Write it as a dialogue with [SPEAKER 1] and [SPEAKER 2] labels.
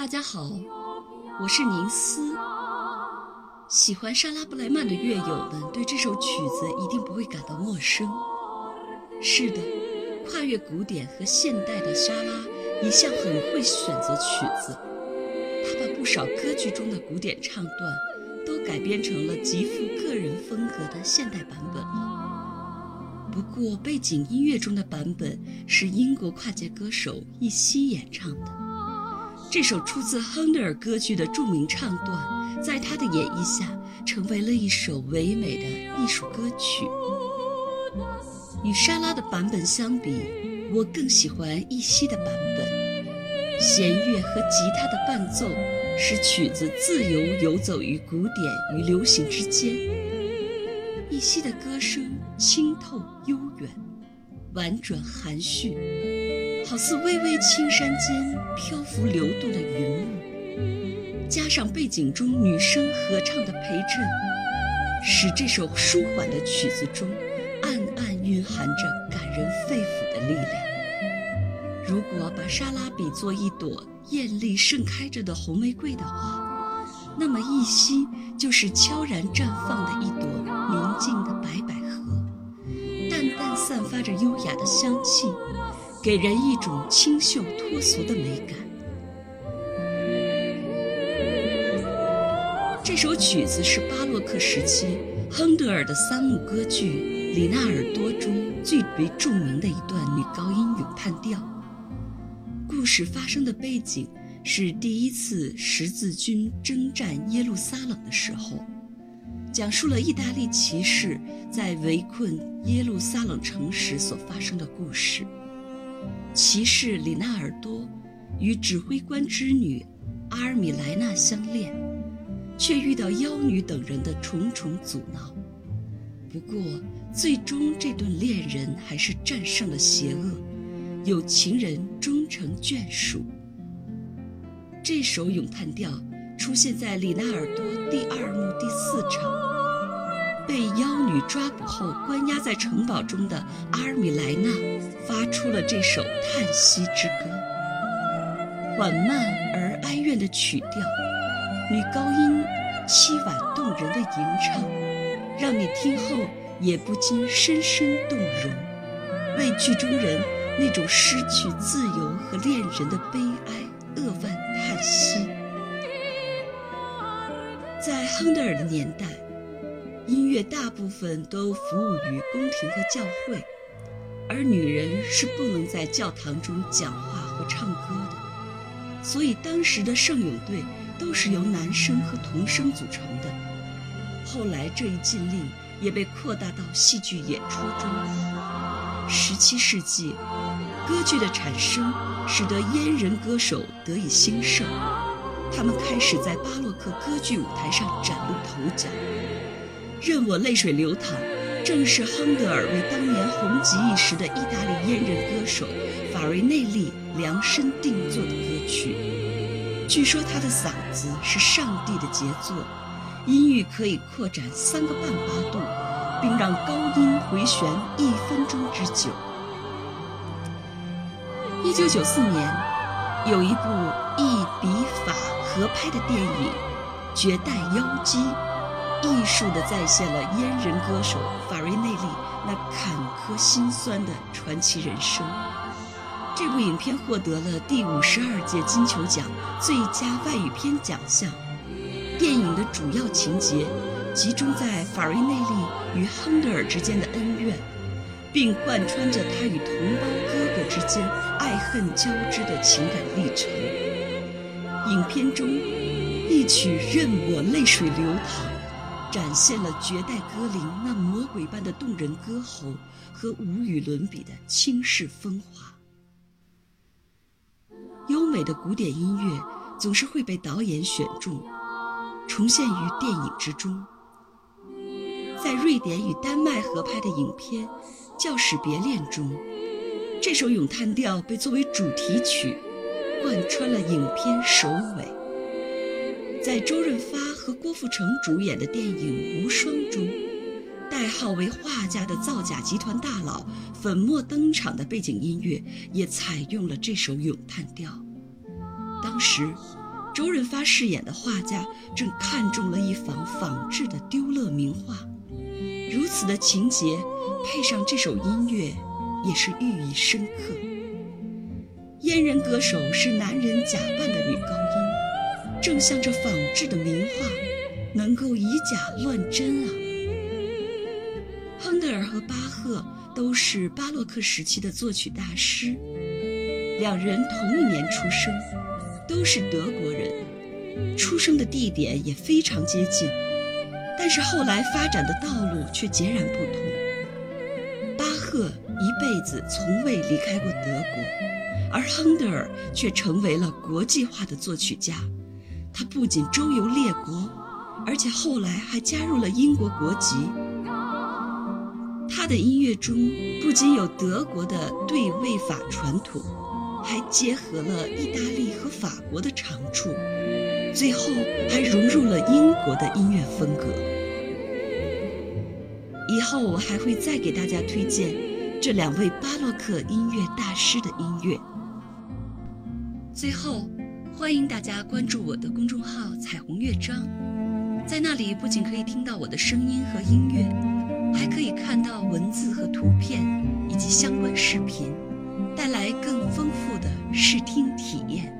[SPEAKER 1] 大家好，我是宁思。喜欢莎拉布莱曼的乐友们对这首曲子一定不会感到陌生。是的，跨越古典和现代的莎拉一向很会选择曲子，她把不少歌剧中的古典唱段都改编成了极富个人风格的现代版本了。不过，背景音乐中的版本是英国跨界歌手易西演唱的。这首出自亨德尔歌剧的著名唱段，在他的演绎下，成为了一首唯美的艺术歌曲。与莎拉的版本相比，我更喜欢易西的版本。弦乐和吉他的伴奏，使曲子自由游走于古典与流行之间。易西的歌声清透悠远，婉转含蓄。好似巍巍青山间漂浮流动的云雾，加上背景中女声合唱的陪衬，使这首舒缓的曲子中暗暗蕴含着感人肺腑的力量。如果把莎拉比作一朵艳丽盛开着的红玫瑰的话，那么一夕就是悄然绽放的一朵宁静的白百合，淡淡散发着优雅的香气。给人一种清秀脱俗的美感。这首曲子是巴洛克时期亨德尔的三幕歌剧《里纳尔多》中最为著名的一段女高音咏叹调。故事发生的背景是第一次十字军征战耶路撒冷的时候，讲述了意大利骑士在围困耶路撒冷城时所发生的故事。骑士里纳尔多与指挥官之女阿尔米莱娜相恋，却遇到妖女等人的重重阻挠。不过，最终这对恋人还是战胜了邪恶，有情人终成眷属。这首咏叹调出现在里纳尔多第二幕第四场。被妖女抓捕后关押在城堡中的阿尔米莱娜发出了这首叹息之歌，缓慢而哀怨的曲调，女高音凄婉动人的吟唱，让你听后也不禁深深动容，为剧中人那种失去自由和恋人的悲哀扼腕叹息。在亨德尔的年代。音乐大部分都服务于宫廷和教会，而女人是不能在教堂中讲话和唱歌的，所以当时的圣咏队都是由男声和童声组成的。后来这一禁令也被扩大到戏剧演出中。十七世纪，歌剧的产生使得阉人歌手得以兴盛，他们开始在巴洛克歌剧舞台上崭露头角。任我泪水流淌，正是亨德尔为当年红极一时的意大利阉人歌手法瑞内利量身定做的歌曲。据说他的嗓子是上帝的杰作，音域可以扩展三个半八度，并让高音回旋一分钟之久。一九九四年，有一部意比法合拍的电影《绝代妖姬》。艺术地再现了阉人歌手法瑞内利那坎坷心酸的传奇人生。这部影片获得了第五十二届金球奖最佳外语片奖项。电影的主要情节集中在法瑞内利与亨德尔之间的恩怨，并贯穿着他与同胞哥哥之间爱恨交织的情感历程。影片中一曲《任我泪水流淌》。展现了绝代歌灵那魔鬼般的动人歌喉和无与伦比的倾世风华。优美的古典音乐总是会被导演选中，重现于电影之中。在瑞典与丹麦合拍的影片《教使别恋》中，这首咏叹调被作为主题曲，贯穿了影片首尾。在周润发和郭富城主演的电影《无双》中，代号为画家的造假集团大佬粉墨登场的背景音乐也采用了这首咏叹调。当时，周润发饰演的画家正看中了一幅仿制的丢勒名画，如此的情节配上这首音乐，也是寓意深刻。阉人歌手是男人假扮的女高，正像这仿制的名画，能够以假乱真啊！亨德尔和巴赫都是巴洛克时期的作曲大师，两人同一年出生。都是德国人，出生的地点也非常接近，但是后来发展的道路却截然不同。巴赫一辈子从未离开过德国，而亨德尔却成为了国际化的作曲家。他不仅周游列国，而且后来还加入了英国国籍。他的音乐中不仅有德国的对位法传统。还结合了意大利和法国的长处，最后还融入了英国的音乐风格。以后我还会再给大家推荐这两位巴洛克音乐大师的音乐。最后，欢迎大家关注我的公众号“彩虹乐章”，在那里不仅可以听到我的声音和音乐，还可以看到文字和图片以及相关视频。带来更丰富的视听体验。